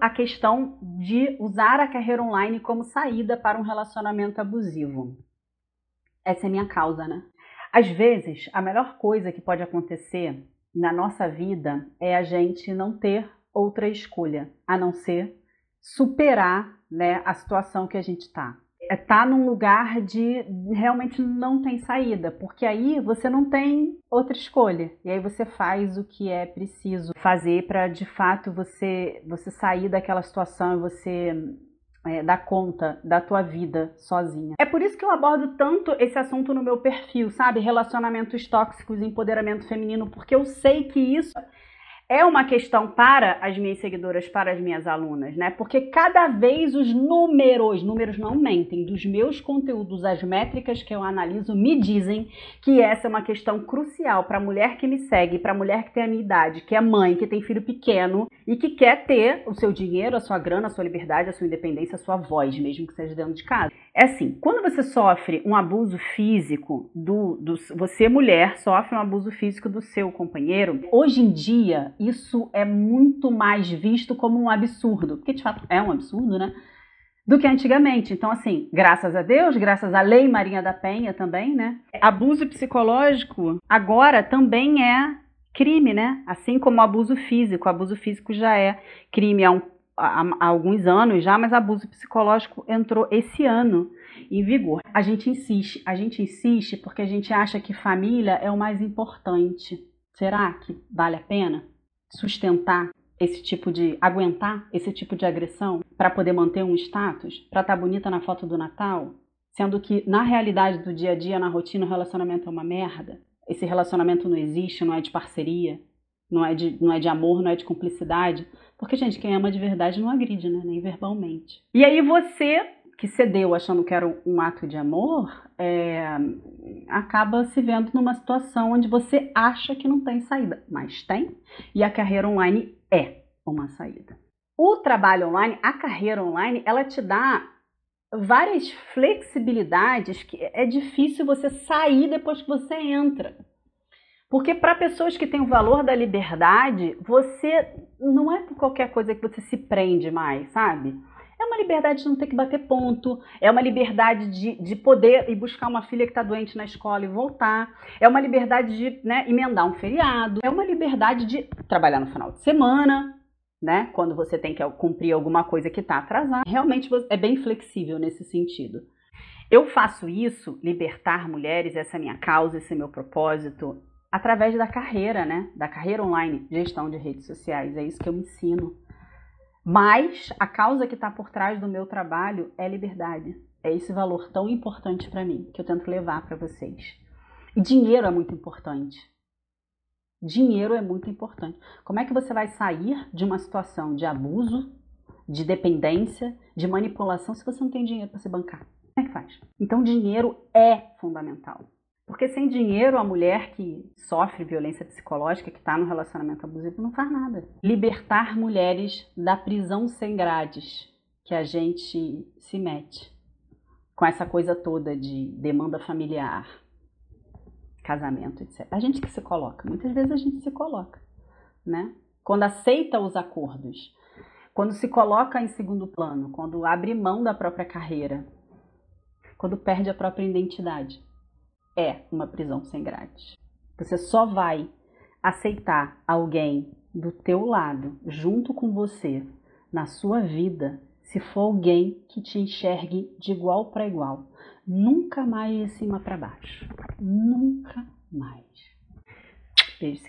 a questão de usar a carreira online como saída para um relacionamento abusivo. Essa é a minha causa, né? Às vezes, a melhor coisa que pode acontecer na nossa vida é a gente não ter outra escolha, a não ser superar né, a situação que a gente está. É tá num lugar de realmente não tem saída, porque aí você não tem outra escolha. E aí você faz o que é preciso fazer para de fato você você sair daquela situação e você é, dar conta da tua vida sozinha. É por isso que eu abordo tanto esse assunto no meu perfil, sabe? Relacionamentos tóxicos, empoderamento feminino, porque eu sei que isso é uma questão para as minhas seguidoras, para as minhas alunas, né? Porque cada vez os números, números não mentem, dos meus conteúdos, as métricas que eu analiso me dizem que essa é uma questão crucial para a mulher que me segue, para a mulher que tem a minha idade, que é mãe, que tem filho pequeno e que quer ter o seu dinheiro, a sua grana, a sua liberdade, a sua independência, a sua voz, mesmo que seja dentro de casa. É assim, quando você sofre um abuso físico do, do você mulher sofre um abuso físico do seu companheiro, hoje em dia isso é muito mais visto como um absurdo, porque de fato é um absurdo, né? Do que antigamente. Então, assim, graças a Deus, graças à Lei Marinha da Penha também, né? Abuso psicológico agora também é crime, né? Assim como abuso físico. Abuso físico já é crime há, um, há, há alguns anos já, mas abuso psicológico entrou esse ano em vigor. A gente insiste, a gente insiste porque a gente acha que família é o mais importante. Será que vale a pena? Sustentar esse tipo de aguentar esse tipo de agressão para poder manter um status, para estar tá bonita na foto do Natal, sendo que na realidade do dia a dia, na rotina, o relacionamento é uma merda. Esse relacionamento não existe, não é de parceria, não é de, não é de amor, não é de cumplicidade. Porque, gente, quem ama de verdade não agride, né? Nem verbalmente. E aí você que cedeu achando que era um ato de amor, é, acaba se vendo numa situação onde você acha que não tem saída, mas tem, e a carreira online é uma saída. O trabalho online, a carreira online, ela te dá várias flexibilidades que é difícil você sair depois que você entra. Porque para pessoas que têm o valor da liberdade, você não é por qualquer coisa que você se prende mais, sabe? Uma liberdade de não ter que bater ponto, é uma liberdade de, de poder ir buscar uma filha que está doente na escola e voltar, é uma liberdade de né, emendar um feriado, é uma liberdade de trabalhar no final de semana, né? Quando você tem que cumprir alguma coisa que está atrasada. Realmente é bem flexível nesse sentido. Eu faço isso, libertar mulheres, essa é minha causa, esse é meu propósito, através da carreira, né? Da carreira online, gestão de redes sociais. É isso que eu ensino. Mas a causa que está por trás do meu trabalho é liberdade. É esse valor tão importante para mim que eu tento levar para vocês. E dinheiro é muito importante. Dinheiro é muito importante. Como é que você vai sair de uma situação de abuso, de dependência, de manipulação se você não tem dinheiro para se bancar? Como é que faz? Então, dinheiro é fundamental. Porque sem dinheiro, a mulher que sofre violência psicológica, que está no relacionamento abusivo, não faz nada. Libertar mulheres da prisão sem grades que a gente se mete com essa coisa toda de demanda familiar, casamento, etc. A gente que se coloca, muitas vezes a gente se coloca, né? Quando aceita os acordos, quando se coloca em segundo plano, quando abre mão da própria carreira, quando perde a própria identidade é uma prisão sem grades. Você só vai aceitar alguém do teu lado, junto com você, na sua vida, se for alguém que te enxergue de igual para igual. Nunca mais de cima para baixo. Nunca mais. Beijo.